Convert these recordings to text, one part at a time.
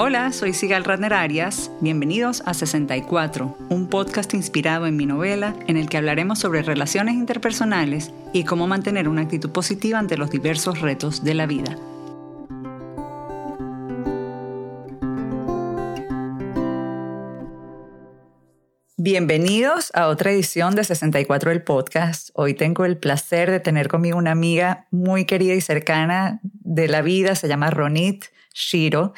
Hola, soy Sigal Radner Arias. Bienvenidos a 64, un podcast inspirado en mi novela en el que hablaremos sobre relaciones interpersonales y cómo mantener una actitud positiva ante los diversos retos de la vida. Bienvenidos a otra edición de 64 del podcast. Hoy tengo el placer de tener conmigo una amiga muy querida y cercana de la vida, se llama Ronit Shiro.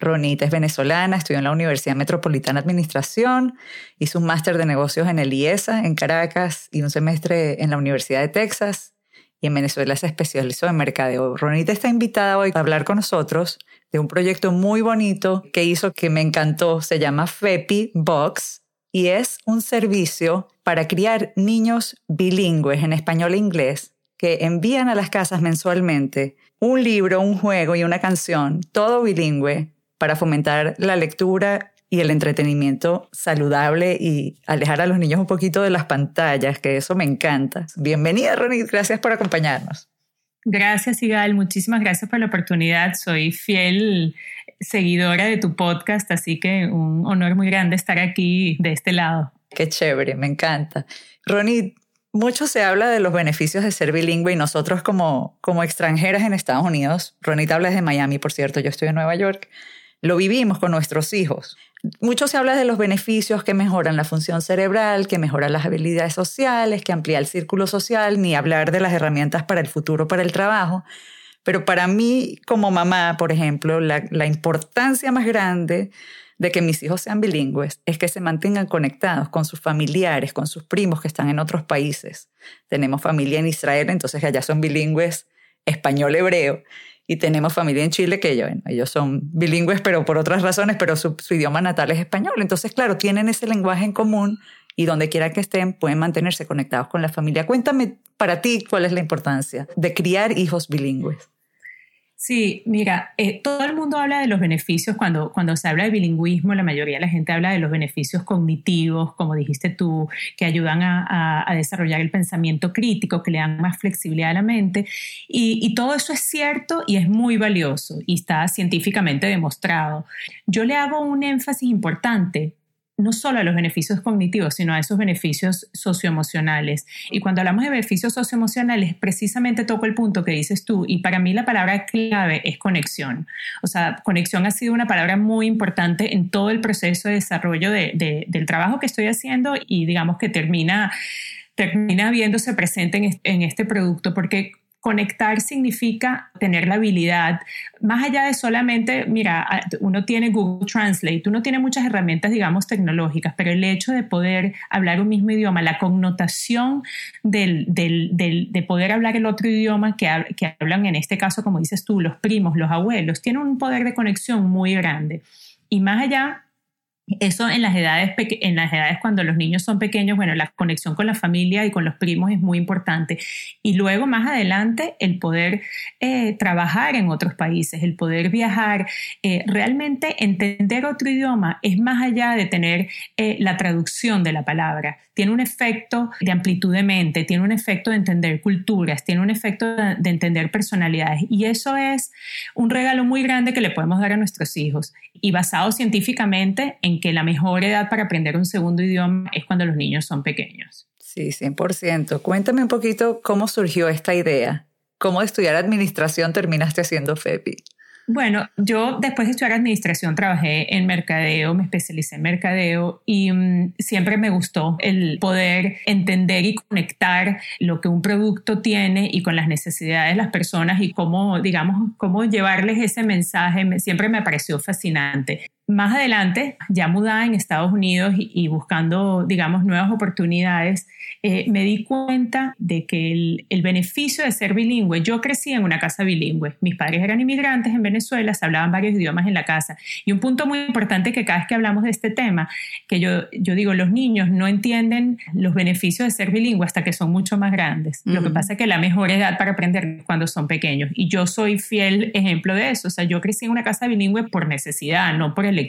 Ronita es venezolana, estudió en la Universidad Metropolitana de Administración, hizo un máster de negocios en el IESA en Caracas y un semestre en la Universidad de Texas y en Venezuela se especializó en mercadeo. Ronita está invitada hoy a hablar con nosotros de un proyecto muy bonito que hizo que me encantó, se llama FEPI Box y es un servicio para criar niños bilingües en español e inglés que envían a las casas mensualmente un libro, un juego y una canción, todo bilingüe, para fomentar la lectura y el entretenimiento saludable y alejar a los niños un poquito de las pantallas, que eso me encanta. Bienvenida, Ronit, gracias por acompañarnos. Gracias, Igal, muchísimas gracias por la oportunidad. Soy fiel seguidora de tu podcast, así que un honor muy grande estar aquí de este lado. Qué chévere, me encanta. Ronit, mucho se habla de los beneficios de ser bilingüe y nosotros como, como extranjeras en Estados Unidos, Ronit habla de Miami, por cierto, yo estoy en Nueva York, lo vivimos con nuestros hijos. Mucho se habla de los beneficios que mejoran la función cerebral, que mejoran las habilidades sociales, que amplía el círculo social, ni hablar de las herramientas para el futuro, para el trabajo. Pero para mí, como mamá, por ejemplo, la, la importancia más grande de que mis hijos sean bilingües es que se mantengan conectados con sus familiares, con sus primos que están en otros países. Tenemos familia en Israel, entonces allá son bilingües español-hebreo y tenemos familia en Chile que ellos, ellos son bilingües, pero por otras razones, pero su, idioma natal es español. Entonces, claro, tienen ese lenguaje en común y donde quiera que estén pueden mantenerse conectados con la familia. Cuéntame para ti cuál es la importancia de criar hijos bilingües. Sí, mira, eh, todo el mundo habla de los beneficios cuando, cuando se habla de bilingüismo, la mayoría de la gente habla de los beneficios cognitivos, como dijiste tú, que ayudan a, desarrollar el pensamiento crítico, que le dan más flexibilidad a la mente. Y, y todo eso es cierto y es muy valioso y está científicamente demostrado. Yo le hago un énfasis importante no solo a los beneficios cognitivos, sino a esos beneficios socioemocionales. Y cuando hablamos de beneficios socioemocionales, precisamente toco el punto que dices tú, y para mí la palabra clave es conexión. O sea, conexión ha sido una palabra muy importante en todo el proceso de desarrollo del trabajo que estoy haciendo y digamos que termina termina viéndose presente en este producto, porque Conectar significa tener la habilidad, más allá de solamente, mira, uno tiene Google Translate, uno tiene muchas herramientas, digamos, tecnológicas, pero el hecho de poder hablar un mismo idioma, la connotación del, de poder hablar el otro idioma que, que hablan, en este caso, como dices tú, los primos, los abuelos, tiene un poder de conexión muy grande. Y más allá eso en las edades en las edades cuando los niños son pequeños, bueno, la conexión con la familia y con los primos es muy importante. Y luego más adelante el poder eh, trabajar en otros países, el poder viajar, eh, realmente entender otro idioma es más allá de tener eh, la traducción de la palabra. Tiene un efecto de amplitud de mente, tiene un efecto de entender culturas, tiene un efecto de, de entender personalidades. Y eso es un regalo muy grande que le podemos dar a nuestros hijos. Y basado científicamente en que la mejor edad para aprender un segundo idioma es cuando los niños son pequeños. Sí, 100%. Cuéntame un poquito cómo surgió esta idea. ¿Cómo de estudiar administración terminaste haciendo FEPI? Bueno, yo después de estudiar administración trabajé en mercadeo, me especialicé en mercadeo y mm, siempre me gustó el poder entender y conectar lo que un producto tiene y con las necesidades de las personas y cómo, digamos, cómo llevarles ese mensaje. siempre me pareció fascinante. Más adelante, ya mudada en Estados Unidos y, buscando, digamos, nuevas oportunidades, eh, me di cuenta de que el, el, beneficio de ser bilingüe, yo crecí en una casa bilingüe, mis padres eran inmigrantes en Venezuela, se hablaban varios idiomas en la casa. Y un punto muy importante que cada vez que hablamos de este tema, que yo, yo digo, los niños no entienden los beneficios de ser bilingüe hasta que son mucho más grandes. Lo que pasa es que la mejor edad para aprender es cuando son pequeños. Y yo soy fiel ejemplo de eso. O sea, yo crecí en una casa bilingüe por necesidad, no por el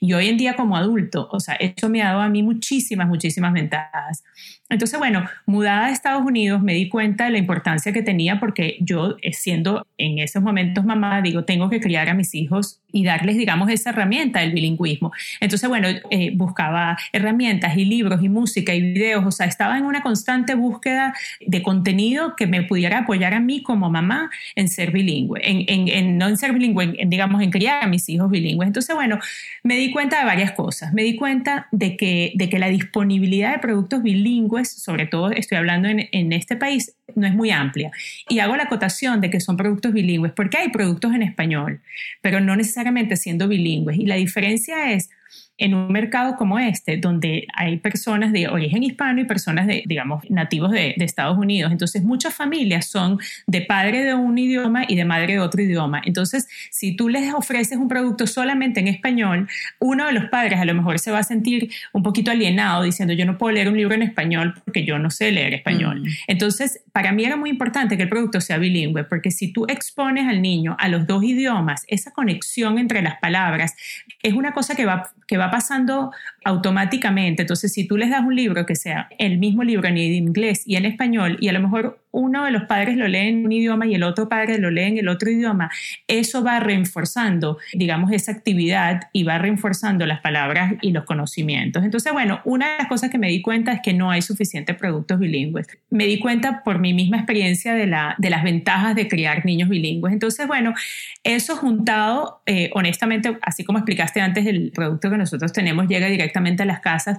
y hoy en día como adulto, o sea, eso me ha dado a mí muchísimas, muchísimas ventajas. Entonces, bueno, mudada a Estados Unidos me di cuenta de la importancia que tenía porque yo, eh, siendo en esos momentos mamá, digo, tengo que criar a mis hijos y darles, digamos, esa herramienta del bilingüismo. Entonces, bueno, eh, buscaba herramientas y libros y música y videos, o sea, estaba en una constante búsqueda de contenido que me pudiera apoyar a mí como mamá en ser bilingüe, en, no en ser bilingüe, en, digamos, en criar a mis hijos bilingües. Entonces, bueno, me di cuenta de varias cosas. Me di cuenta de que, de que la disponibilidad de productos bilingües, sobre todo estoy hablando en, en este país, no es muy amplia. Y hago la acotación de que son productos bilingües, porque hay productos en español, pero no necesariamente siendo bilingües. Y la diferencia es en un mercado como este, donde hay personas de origen hispano y personas de, digamos, nativos de, Estados Unidos. Entonces, muchas familias son de padre de un idioma y de madre de otro idioma. Entonces, si tú les ofreces un producto solamente en español, uno de los padres a lo mejor se va a sentir un poquito alienado diciendo, yo no puedo leer un libro en español porque yo no sé leer español. Mm. Entonces, para mí era muy importante que el producto sea bilingüe, porque si tú expones al niño a los dos idiomas, esa conexión entre las palabras es una cosa que va, que va pasando automáticamente. Entonces, si tú les das un libro que sea el mismo libro en inglés y en español, y a lo mejor uno de los padres lo lee en un idioma y el otro padre lo lee en el otro idioma, eso va reforzando, digamos, esa actividad y va reforzando las palabras y los conocimientos. Entonces, bueno, una de las cosas que me di cuenta es que no hay suficientes productos bilingües. Me di cuenta por mi misma experiencia de, la, de las ventajas de criar niños bilingües. Entonces, bueno, eso juntado, eh, honestamente, así como explicaste antes, el producto que nosotros tenemos llega directamente a las casas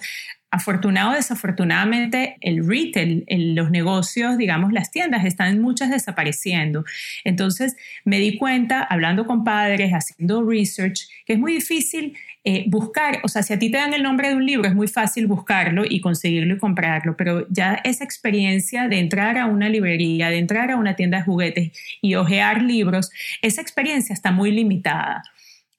afortunado o desafortunadamente, el retail, los negocios, digamos, las tiendas, están muchas desapareciendo. Entonces, me di cuenta, hablando con padres, haciendo research, que es muy difícil eh, buscar, o sea, si a ti te dan el nombre de un libro, es muy fácil buscarlo y conseguirlo y comprarlo, pero ya esa experiencia de entrar a una librería, de entrar a una tienda de juguetes y hojear libros, esa experiencia está muy limitada.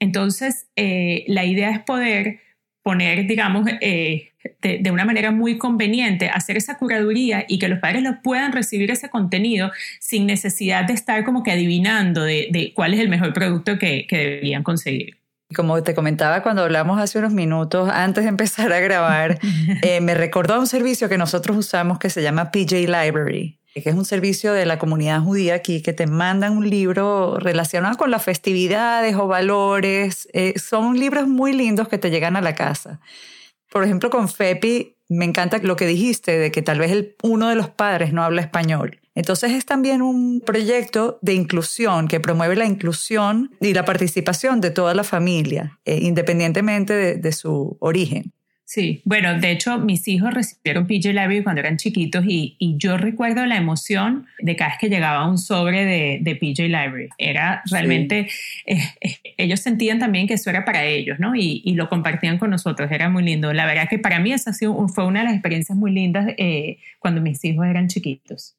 Entonces, eh, la idea es poder poner, digamos, eh, de, una manera muy conveniente, hacer esa curaduría y que los padres lo puedan recibir ese contenido sin necesidad de estar como que adivinando de, cuál es el mejor producto que, que deberían conseguir. Como te comentaba cuando hablamos hace unos minutos, antes de empezar a grabar, eh, me recordó un servicio que nosotros usamos que se llama PJ Library que es un servicio de la comunidad judía aquí, que te mandan un libro relacionado con las festividades o valores. Eh, son libros muy lindos que te llegan a la casa. Por ejemplo, con FEPI, me encanta lo que dijiste de que tal vez uno de los padres no habla español. Entonces es también un proyecto de inclusión que promueve la inclusión y la participación de toda la familia, eh, independientemente de su origen. Sí, bueno, de hecho mis hijos recibieron PJ Library cuando eran chiquitos y, yo recuerdo la emoción de cada vez que llegaba un sobre de, de PJ Library. Era realmente, eh, eh, ellos sentían también que eso era para ellos, ¿no? Y, lo compartían con nosotros, era muy lindo. La verdad que para mí esa fue una de las experiencias muy lindas eh, cuando mis hijos eran chiquitos.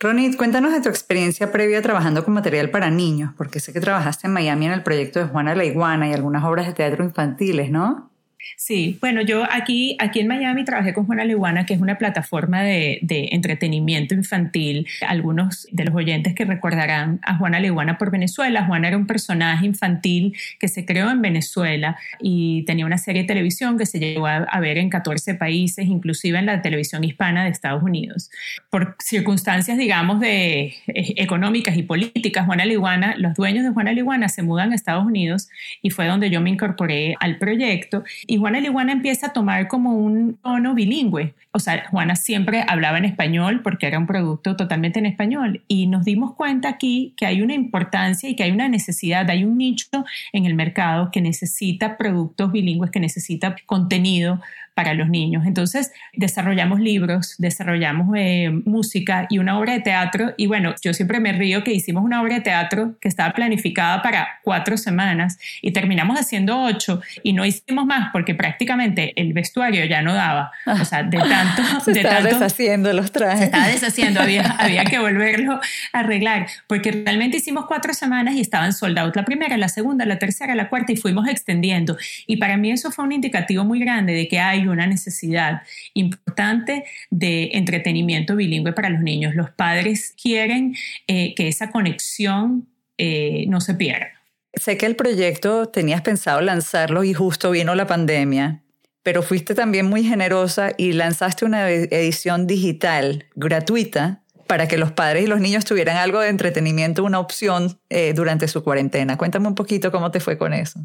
Ronit, cuéntanos de tu experiencia previa trabajando con material para niños, porque sé que trabajaste en Miami en el proyecto de Juana la Iguana y algunas obras de teatro infantiles, ¿no? Sí, bueno, yo aquí, aquí en Miami trabajé con Juana Leguana, que es una plataforma de, entretenimiento infantil. Algunos de los oyentes que recordarán a Juana Leguana por Venezuela. Juana era un personaje infantil que se creó en Venezuela y tenía una serie de televisión que se llegó a, ver en 14 países, inclusive en la televisión hispana de Estados Unidos. Por circunstancias, digamos, de, eh, económicas y políticas, Juana Leguana, los dueños de Juana Leguana se mudan a Estados Unidos y fue donde yo me incorporé al proyecto. Y Juana Liguana empieza a tomar como un tono bilingüe. O sea, Juana siempre hablaba en español porque era un producto totalmente en español. Y nos dimos cuenta aquí que hay una importancia y que hay una necesidad, hay un nicho en el mercado que necesita productos bilingües, que necesita contenido para los niños. Entonces desarrollamos libros, desarrollamos eh, música y una obra de teatro. Y bueno, yo siempre me río que hicimos una obra de teatro que estaba planificada para cuatro semanas y terminamos haciendo ocho y no hicimos más porque prácticamente el vestuario ya no daba. O sea, de tanto... se de estaba deshaciendo los trajes. Se estaba deshaciendo, había, había que volverlo a arreglar porque realmente hicimos cuatro semanas y estaban soldados la primera, la segunda, la tercera, la cuarta y fuimos extendiendo. Y para mí eso fue un indicativo muy grande de que hay una necesidad importante de entretenimiento bilingüe para los niños. Los padres quieren eh, que esa conexión eh, no se pierda. Sé que el proyecto tenías pensado lanzarlo y justo vino la pandemia, pero fuiste también muy generosa y lanzaste una edición digital gratuita para que los padres y los niños tuvieran algo de entretenimiento, una opción eh, durante su cuarentena. Cuéntame un poquito cómo te fue con eso.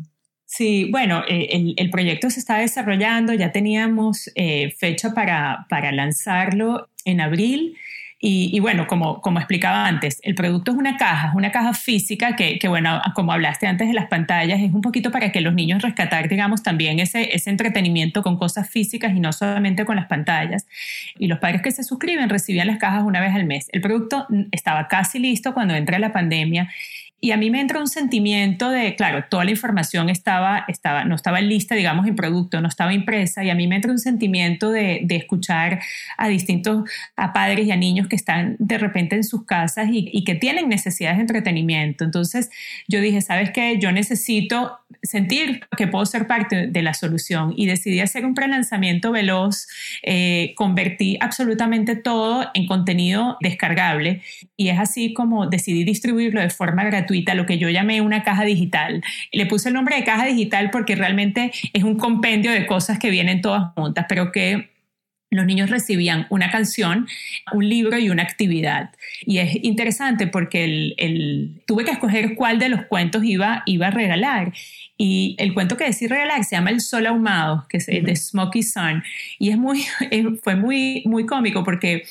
Sí, bueno, eh, el, proyecto se está desarrollando, ya teníamos eh, fecha para, para lanzarlo en abril y, bueno, como, como explicaba antes, el producto es una caja, es una caja física que, que, bueno, como hablaste antes de las pantallas, es un poquito para que los niños rescatar, digamos, también ese, ese entretenimiento con cosas físicas y no solamente con las pantallas. Y los padres que se suscriben recibían las cajas una vez al mes. El producto estaba casi listo cuando entra la pandemia y a mí me entra un sentimiento de, claro, toda la información estaba, estaba, no estaba lista, digamos, en producto, no estaba impresa, y a mí me entra un sentimiento de, de escuchar a distintos, a padres y a niños que están de repente en sus casas y, y que tienen necesidades de entretenimiento. Entonces yo dije, ¿sabes qué? Yo necesito sentir que puedo ser parte de la solución y decidí hacer un prelanzamiento veloz, eh, convertí absolutamente todo en contenido descargable y es así como decidí distribuirlo de forma gratuita, lo que yo llamé una caja digital. Le puse el nombre de caja digital porque realmente es un compendio de cosas que vienen todas juntas, pero que los niños recibían una canción, un libro y una actividad. Y es interesante porque el, tuve que escoger cuál de los cuentos iba, iba a regalar. Y el cuento que decidí regalar se llama El Sol Ahumado, que es de Smoky Sun. Y es muy, fue muy, muy cómico porque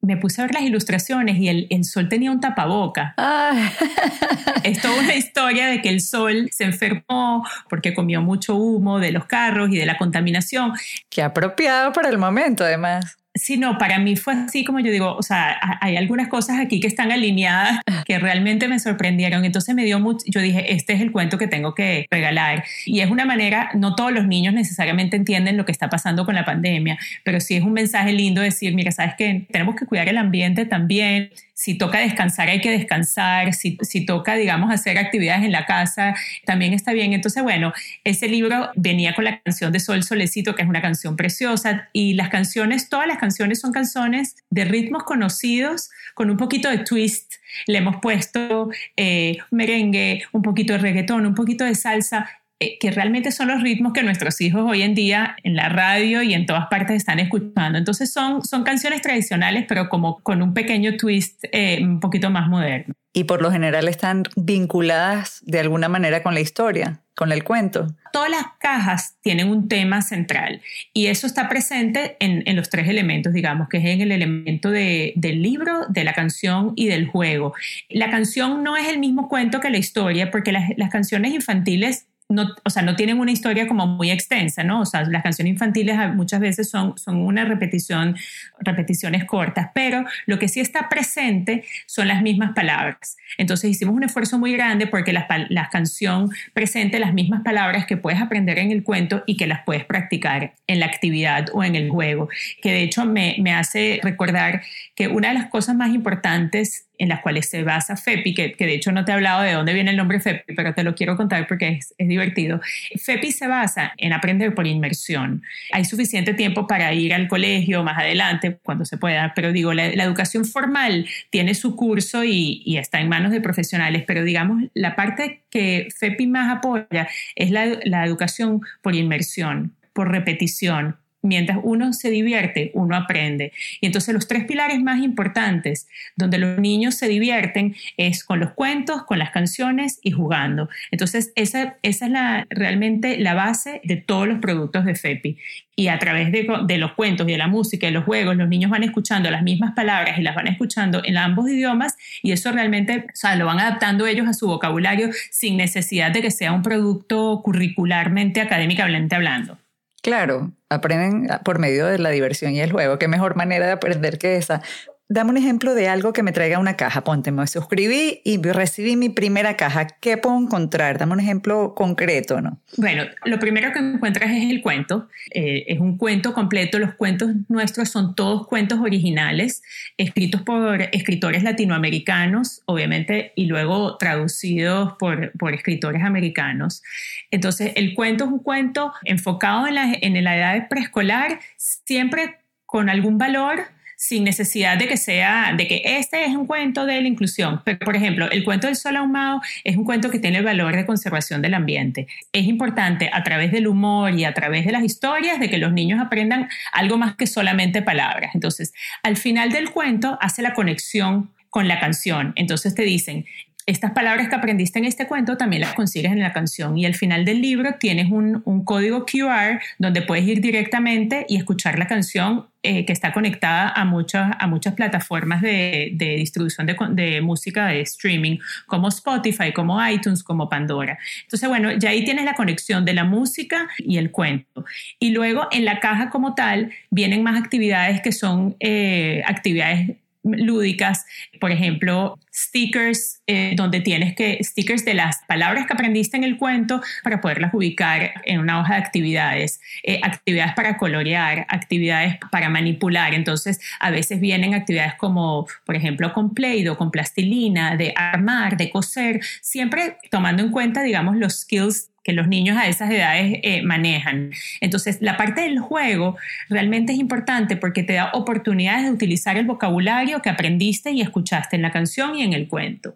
me puse a ver las ilustraciones y el, sol tenía un tapaboca. Es toda una historia de que el sol se enfermó porque comió mucho humo de los carros y de la contaminación. Qué apropiado para el momento, además. Sí, no, para mí fue así como yo digo, o sea, hay algunas cosas aquí que están alineadas que realmente me sorprendieron. Entonces me dio mucho, yo dije, este es el cuento que tengo que regalar. Y es una manera, no todos los niños necesariamente entienden lo que está pasando con la pandemia, pero sí es un mensaje lindo decir, mira, sabes que tenemos que cuidar el ambiente también, si toca descansar hay que descansar, si, si, toca, digamos, hacer actividades en la casa, también está bien. Entonces, bueno, ese libro venía con la canción de Sol Solecito, que es una canción preciosa, y las canciones, todas las canciones son canciones de ritmos conocidos, con un poquito de twist. Le hemos puesto eh, merengue, un poquito de reggaetón, un poquito de salsa que realmente son los ritmos que nuestros hijos hoy en día en la radio y en todas partes están escuchando. Entonces son, son canciones tradicionales, pero como con un pequeño twist eh, un poquito más moderno. Y por lo general están vinculadas de alguna manera con la historia, con el cuento. Todas las cajas tienen un tema central y eso está presente en, en los tres elementos, digamos, que es en el elemento de, del libro, de la canción y del juego. La canción no es el mismo cuento que la historia porque las, las canciones infantiles no, o sea, no tienen una historia como muy extensa, ¿no? O sea, las canciones infantiles muchas veces son, son una repetición, repeticiones cortas, pero lo que sí está presente son las mismas palabras. Entonces hicimos un esfuerzo muy grande porque la, la canción presente las mismas palabras que puedes aprender en el cuento y que las puedes practicar en la actividad o en el juego, que de hecho me, me hace recordar que una de las cosas más importantes en las cuales se basa FEPI, que, de hecho no te he hablado de dónde viene el nombre FEPI, pero te lo quiero contar porque es, divertido. FEPI se basa en aprender por inmersión. Hay suficiente tiempo para ir al colegio más adelante, cuando se pueda, pero digo, la, educación formal tiene su curso y, está en manos de profesionales, pero digamos, la parte que FEPI más apoya es la educación por inmersión, por repetición, mientras uno se divierte, uno aprende. Y entonces los tres pilares más importantes donde los niños se divierten es con los cuentos, con las canciones y jugando. Entonces esa, es la, realmente la base de todos los productos de FEPI. Y a través de, de los cuentos y de la música y los juegos, los niños van escuchando las mismas palabras y las van escuchando en ambos idiomas y eso realmente, o sea, lo van adaptando ellos a su vocabulario sin necesidad de que sea un producto curricularmente, académicamente hablando. Claro, aprenden por medio de la diversión y el juego. Qué mejor manera de aprender que esa. Dame un ejemplo de algo que me traiga una caja. Ponte, me suscribí y recibí mi primera caja. ¿Qué puedo encontrar? Dame un ejemplo concreto, ¿no? Bueno, lo primero que encuentras es el cuento. Eh, es un cuento completo. Los cuentos nuestros son todos cuentos originales, escritos por escritores latinoamericanos, obviamente, y luego traducidos por, por escritores americanos. Entonces, el cuento es un cuento enfocado en la, en la edad preescolar, siempre con algún valor sin necesidad de que sea, de que este es un cuento de la inclusión. Pero, por ejemplo, el cuento del sol ahumado es un cuento que tiene el valor de conservación del ambiente. Es importante a través del humor y a través de las historias de que los niños aprendan algo más que solamente palabras. Entonces, al final del cuento hace la conexión con la canción. Entonces te dicen, estas palabras que aprendiste en este cuento también las consigues en la canción y al final del libro tienes un, código QR donde puedes ir directamente y escuchar la canción eh, que está conectada a muchas, a muchas plataformas de, distribución de, de, música de streaming como Spotify, como iTunes, como Pandora. Entonces, bueno, ya ahí tienes la conexión de la música y el cuento. Y luego en la caja como tal vienen más actividades que son eh, actividades lúdicas, por ejemplo, stickers eh, donde tienes que, stickers de las palabras que aprendiste en el cuento para poderlas ubicar en una hoja de actividades, eh, actividades para colorear, actividades para manipular. Entonces, a veces vienen actividades como, por ejemplo, con play con plastilina, de armar, de coser, siempre tomando en cuenta, digamos, los skills que los niños a esas edades eh, manejan. Entonces, la parte del juego realmente es importante porque te da oportunidades de utilizar el vocabulario que aprendiste y escuchaste en la canción y en el cuento.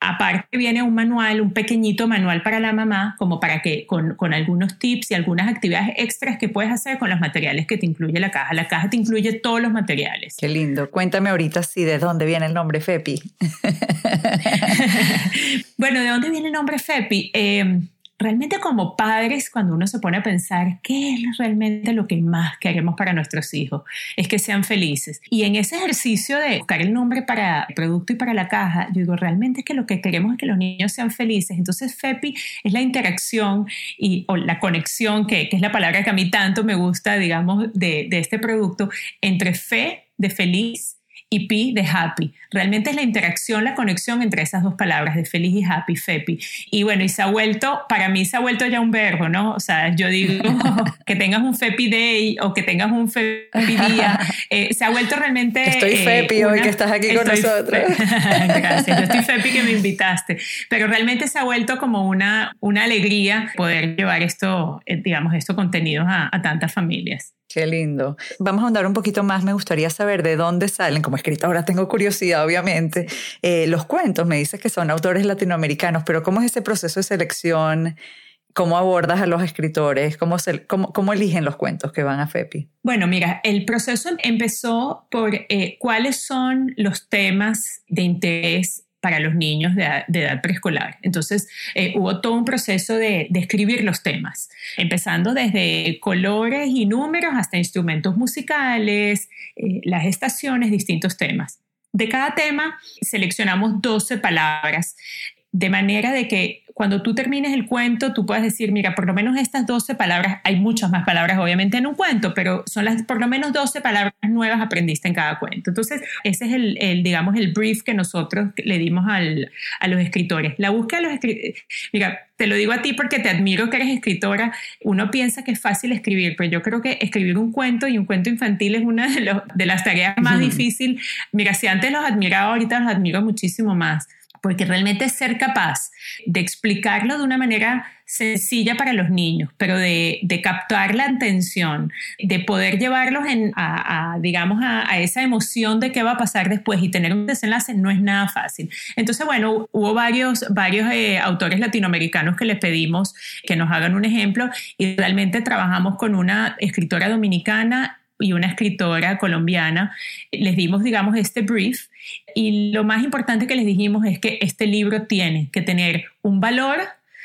Aparte viene un manual, un pequeñito manual para la mamá, como para que con, con, algunos tips y algunas actividades extras que puedes hacer con los materiales que te incluye la caja. La caja te incluye todos los materiales. Qué lindo. Cuéntame ahorita sí de dónde viene el nombre FEPI. bueno, ¿de dónde viene el nombre FEPI? Eh, realmente como padres, cuando uno se pone a pensar qué es realmente lo que más queremos para nuestros hijos, es que sean felices. Y en ese ejercicio de buscar el nombre para el producto y para la caja, yo digo, realmente es que lo que queremos es que los niños sean felices. Entonces, FEPI es la interacción y, o la conexión, que, que es la palabra que a mí tanto me gusta, digamos, de, de este producto, entre fe de feliz y P de happy. Realmente es la interacción, la conexión entre esas dos palabras de feliz y happy, FEPI. Y bueno, y se ha vuelto, para mí se ha vuelto ya un verbo, ¿no? O sea, yo digo que tengas un FEPI Day o que tengas un FEPI Día, eh, se ha vuelto realmente... Estoy eh, FEPI hoy que estás aquí con nosotros. Gracias, yo estoy FEPI que me invitaste. Pero realmente se ha vuelto como una, una alegría poder llevar esto, eh, digamos, estos contenidos a, a tantas familias. Qué lindo. Vamos a andar un poquito más. Me gustaría saber de dónde salen, como escritora tengo curiosidad, obviamente, eh, los cuentos. Me dices que son autores latinoamericanos, pero ¿cómo es ese proceso de selección? ¿Cómo abordas a los escritores? ¿Cómo, cómo, eligen los cuentos que van a FEPI? Bueno, mira, el proceso empezó por eh, cuáles son los temas de interés para los niños de, edad preescolar. Entonces, eh, hubo todo un proceso de, escribir los temas, empezando desde colores y números hasta instrumentos musicales, eh, las estaciones, distintos temas. De cada tema seleccionamos 12 palabras, de manera de que cuando tú termines el cuento, tú puedes decir, mira, por lo menos estas 12 palabras, hay muchas más palabras obviamente en un cuento, pero son las por lo menos 12 palabras nuevas aprendiste en cada cuento. Entonces, ese es el, digamos, el brief que nosotros le dimos al, a los escritores. La búsqueda de los escritores, mira, te lo digo a ti porque te admiro que eres escritora. Uno piensa que es fácil escribir, pero yo creo que escribir un cuento y un cuento infantil es una de, los, de las tareas más difíciles. Mira, si antes los admiraba, ahorita los admiro muchísimo más porque realmente ser capaz de explicarlo de una manera sencilla para los niños, pero de, captar la atención, de poder llevarlos a, digamos, a, esa emoción de qué va a pasar después y tener un desenlace no es nada fácil. Entonces, bueno, hubo varios, varios eh, autores latinoamericanos que les pedimos que nos hagan un ejemplo y realmente trabajamos con una escritora dominicana y una escritora colombiana, les dimos, digamos, este brief. Y lo más importante que les dijimos es que este libro tiene que tener un valor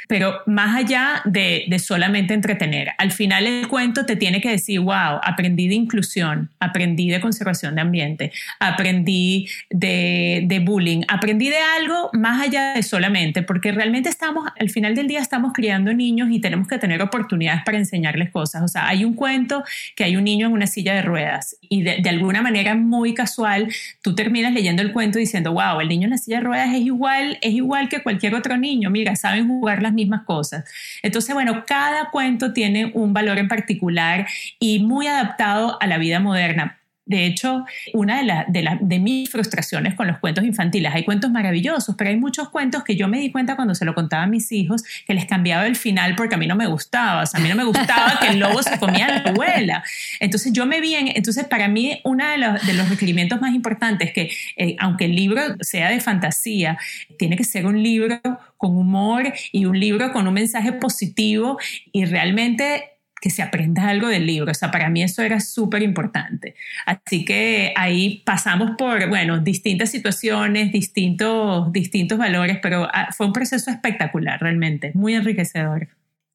pero más allá de, solamente entretener. Al final el cuento te tiene que decir, wow, aprendí de inclusión, aprendí de conservación de ambiente, aprendí de, de, bullying, aprendí de algo más allá de solamente, porque realmente estamos, al final del día estamos criando niños y tenemos que tener oportunidades para enseñarles cosas. O sea, hay un cuento que hay un niño en una silla de ruedas y de, de alguna manera muy casual, tú terminas leyendo el cuento diciendo, wow, el niño en la silla de ruedas es igual, es igual que cualquier otro niño, mira, saben jugar las mismas cosas. Entonces, bueno, cada cuento tiene un valor en particular y muy adaptado a la vida moderna De hecho, una de, de, de, mis frustraciones con los cuentos infantiles, hay cuentos maravillosos, pero hay muchos cuentos que yo me di cuenta cuando se lo contaba a mis hijos que les cambiaba el final porque a mí no me gustaba. O sea, a mí no me gustaba que el lobo se comía a la abuela. Entonces yo me vi en, entonces para mí uno de los, de requerimientos más importantes es que eh, aunque el libro sea de fantasía, tiene que ser un libro con humor y un libro con un mensaje positivo y realmente que se aprenda algo del libro. O sea, para mí eso era súper importante. Así que ahí pasamos por, bueno, distintas situaciones, distintos, distintos valores, pero ah, fue un proceso espectacular realmente, muy enriquecedor.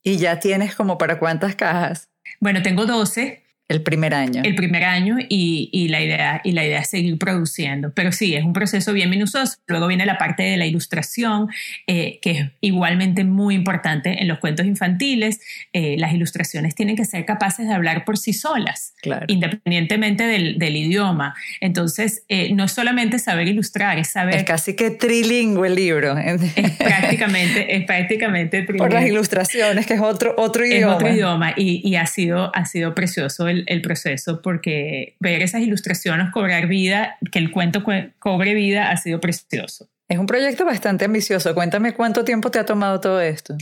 ¿Y ya tienes como para cuántas cajas? Bueno, tengo 12 el primer año. El primer año y, y, la idea, y la idea es seguir produciendo. Pero sí, es un proceso bien minucioso. Luego viene la parte de la ilustración, eh, que es igualmente muy importante en los cuentos infantiles. Eh, las ilustraciones tienen que ser capaces de hablar por sí solas, independientemente del, del, idioma. Entonces, eh, no es solamente saber ilustrar, es saber... Es casi que trilingüe el libro. Es prácticamente, es prácticamente trilingüe. Por las ilustraciones, que es otro, otro idioma. Es otro idioma y, y ha, sido, ha sido precioso el el, proceso porque ver esas ilustraciones cobrar vida, que el cuento cobre vida, ha sido precioso. Es un proyecto bastante ambicioso. Cuéntame cuánto tiempo te ha tomado todo esto.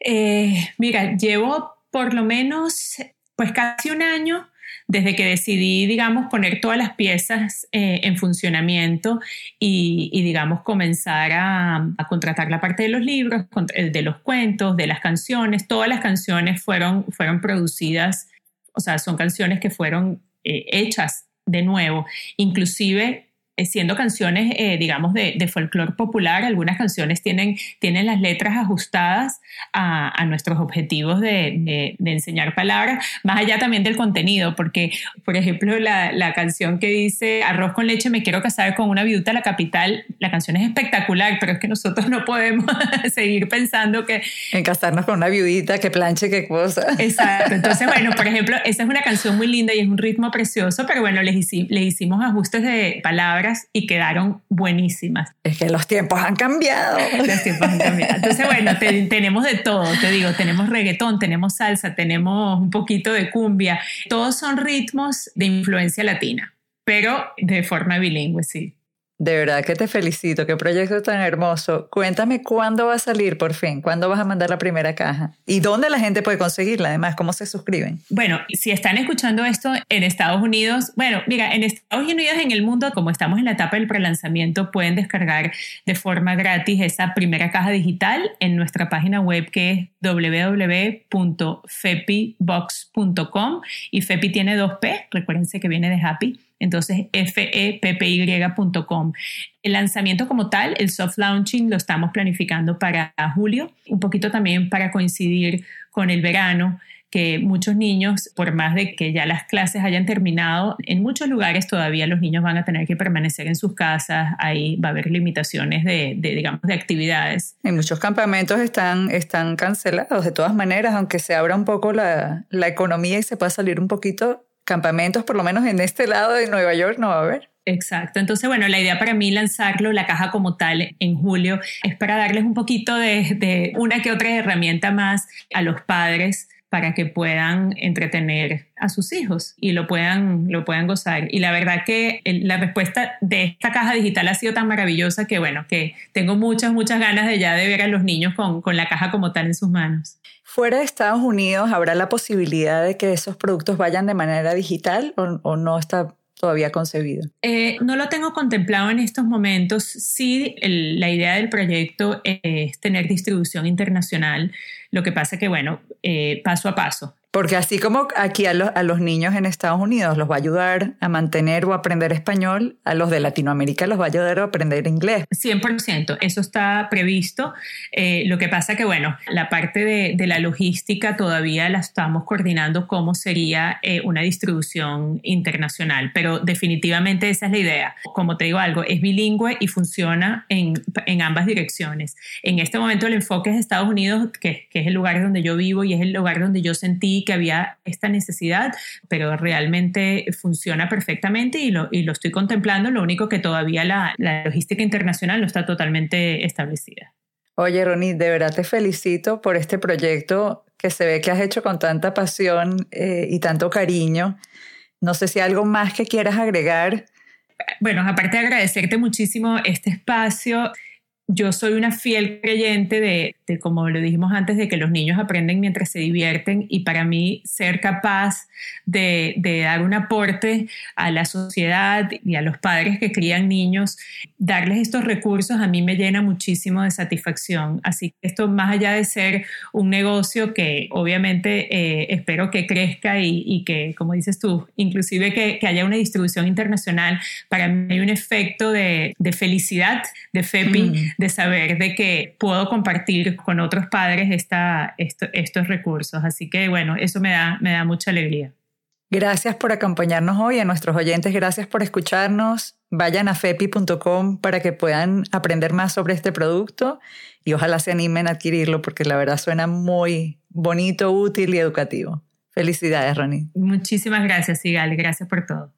Eh, mira, llevo por lo menos pues casi un año desde que decidí, digamos, poner todas las piezas eh, en funcionamiento y, digamos, comenzar a, a, contratar la parte de los libros, de los cuentos, de las canciones. Todas las canciones fueron, fueron producidas o sea, son canciones que fueron eh, hechas de nuevo, inclusive siendo canciones, eh, digamos, de, de folclore popular, algunas canciones tienen, tienen las letras ajustadas a, nuestros objetivos de, enseñar palabras, más allá también del contenido, porque, por ejemplo, la, canción que dice Arroz con leche, me quiero casar con una viuda a la capital, la canción es espectacular, pero es que nosotros no podemos seguir pensando que... En casarnos con una viudita, que planche, qué cosa. Exacto. Entonces, bueno, por ejemplo, esa es una canción muy linda y es un ritmo precioso, pero bueno, le, le hicimos ajustes de palabras y quedaron buenísimas. Es que los tiempos han cambiado. Los tiempos han cambiado. Entonces, bueno, tenemos de todo, te digo, tenemos reggaetón, tenemos salsa, tenemos un poquito de cumbia. Todos son ritmos de influencia latina, pero de forma bilingüe, sí. De verdad que te felicito, qué proyecto tan hermoso. Cuéntame cuándo va a salir por fin, cuándo vas a mandar la primera caja y dónde la gente puede conseguirla, además, cómo se suscriben. Bueno, si están escuchando esto en Estados Unidos, bueno, mira, en Estados Unidos, en el mundo, como estamos en la etapa del prelanzamiento, pueden descargar de forma gratis esa primera caja digital en nuestra página web que es www.fepibox.com y Fepi tiene dos P, recuérdense que viene de Happy entonces feppy.com. El lanzamiento como tal, el soft launching, lo estamos planificando para julio, un poquito también para coincidir con el verano que muchos niños, por más de que ya las clases hayan terminado, en muchos lugares todavía los niños van a tener que permanecer en sus casas, ahí va a haber limitaciones de, digamos, de actividades. Y muchos campamentos están, están cancelados de todas maneras, aunque se abra un poco la, la economía y se pueda salir un poquito, campamentos, por lo menos en este lado de Nueva York, no va a haber. Exacto. Entonces, bueno, la idea para mí lanzarlo, la caja como tal, en julio, es para darles un poquito de, una que otra herramienta más a los padres para que puedan entretener a sus hijos y lo puedan, lo puedan gozar. Y la verdad que la respuesta de esta caja digital ha sido tan maravillosa que, bueno, que tengo muchas, muchas ganas de ya de ver a los niños con, con la caja como tal en sus manos. ¿Fuera de Estados Unidos habrá la posibilidad de que esos productos vayan de manera digital o, no está todavía concebido? Eh, no lo tengo contemplado en estos momentos. Sí, la idea del proyecto es tener distribución internacional. Lo que pasa que, bueno, eh, paso a paso. Porque así como aquí a, los niños en Estados Unidos los va a ayudar a mantener o aprender español, a los de Latinoamérica los va a ayudar a aprender inglés. 100%, eso está previsto. Eh, lo que pasa que, bueno, la parte de, la logística todavía la estamos coordinando cómo sería eh, una distribución internacional, pero definitivamente esa es la idea. Como te digo algo, es bilingüe y funciona en, ambas direcciones. En este momento el enfoque es Estados Unidos, que, que es el lugar donde yo vivo y es el lugar donde yo sentí que había esta necesidad, pero realmente funciona perfectamente y lo, y lo estoy contemplando. Lo único que todavía la, la logística internacional no está totalmente establecida. Oye, Ronnie, de verdad te felicito por este proyecto que se ve que has hecho con tanta pasión eh, y tanto cariño. No sé si hay algo más que quieras agregar. Bueno, aparte de agradecerte muchísimo este espacio, yo soy una fiel creyente de, como lo dijimos antes, de que los niños aprenden mientras se divierten y para mí ser capaz de, dar un aporte a la sociedad y a los padres que crían niños, darles estos recursos a mí me llena muchísimo de satisfacción. Así que esto más allá de ser un negocio que obviamente eh, espero que crezca y, que, como dices tú, inclusive que, haya una distribución internacional, para mí hay un efecto de, felicidad, de FEPI. Mm de saber de que puedo compartir con otros padres esta, estos recursos. Así que bueno, eso me da, me da mucha alegría. Gracias por acompañarnos hoy, a nuestros oyentes, gracias por escucharnos. Vayan a fepi.com para que puedan aprender más sobre este producto y ojalá se animen a adquirirlo porque la verdad suena muy bonito, útil y educativo. Felicidades, Ronnie. Muchísimas gracias, Sigal. Gracias por todo.